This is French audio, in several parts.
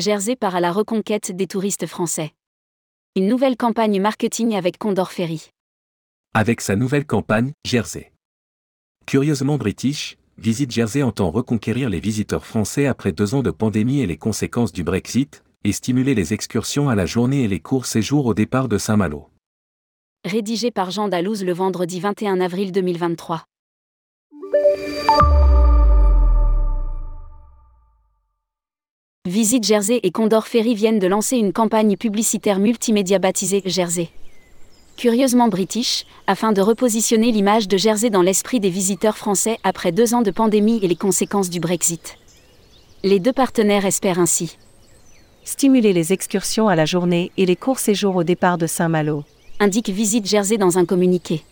Jersey part à la reconquête des touristes français. Une nouvelle campagne marketing avec Condor Ferry. Avec sa nouvelle campagne, Jersey. Curieusement british, Visite Jersey entend reconquérir les visiteurs français après deux ans de pandémie et les conséquences du Brexit, et stimuler les excursions à la journée et les courts séjours au départ de Saint-Malo. Rédigé par Jean Dalouse le vendredi 21 avril 2023. Visite Jersey et Condor Ferry viennent de lancer une campagne publicitaire multimédia baptisée Jersey. Curieusement british, afin de repositionner l'image de Jersey dans l'esprit des visiteurs français après deux ans de pandémie et les conséquences du Brexit. Les deux partenaires espèrent ainsi stimuler les excursions à la journée et les courts séjours au départ de Saint-Malo, indique Visite Jersey dans un communiqué.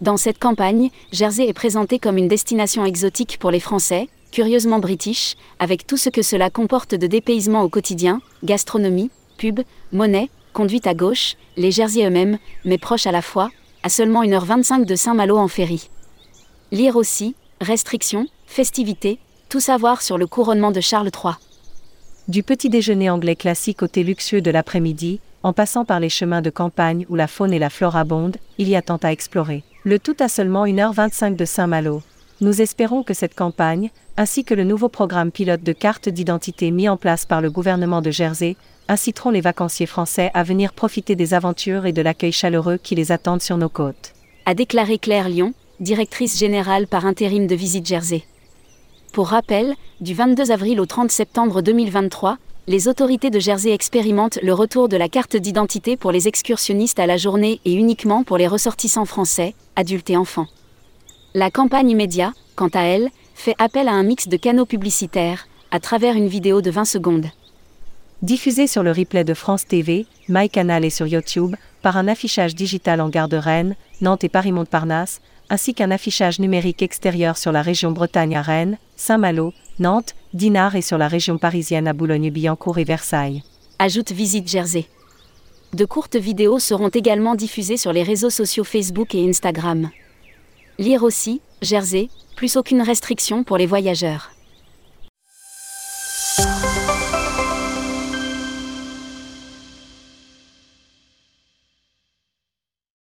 Dans cette campagne, Jersey est présenté comme une destination exotique pour les Français, curieusement british, avec tout ce que cela comporte de dépaysement au quotidien, gastronomie, pub, monnaie, conduite à gauche, les Jersey eux-mêmes, mais proches à la fois, à seulement 1h25 de Saint-Malo en ferry. Lire aussi, restrictions, festivités, tout savoir sur le couronnement de Charles III. Du petit déjeuner anglais classique au thé luxueux de l'après-midi, en passant par les chemins de campagne où la faune et la flore abondent, il y a tant à explorer. Le tout à seulement 1h25 de Saint-Malo. Nous espérons que cette campagne, ainsi que le nouveau programme pilote de carte d'identité mis en place par le gouvernement de Jersey, inciteront les vacanciers français à venir profiter des aventures et de l'accueil chaleureux qui les attendent sur nos côtes. A déclaré Claire Lyon, directrice générale par intérim de Visite Jersey. Pour rappel, du 22 avril au 30 septembre 2023, les autorités de Jersey expérimentent le retour de la carte d'identité pour les excursionnistes à la journée et uniquement pour les ressortissants français, adultes et enfants. La campagne immédiate, quant à elle, fait appel à un mix de canaux publicitaires, à travers une vidéo de 20 secondes. Diffusée sur le replay de France TV, MyCanal et sur YouTube, par un affichage digital en gare de Rennes, Nantes et Paris-Montparnasse, ainsi qu'un affichage numérique extérieur sur la région Bretagne à Rennes, Saint-Malo, Nantes, Dinard et sur la région parisienne à Boulogne-Billancourt et Versailles. Ajoute Visite Jersey. De courtes vidéos seront également diffusées sur les réseaux sociaux Facebook et Instagram. Lire aussi, Jersey, plus aucune restriction pour les voyageurs.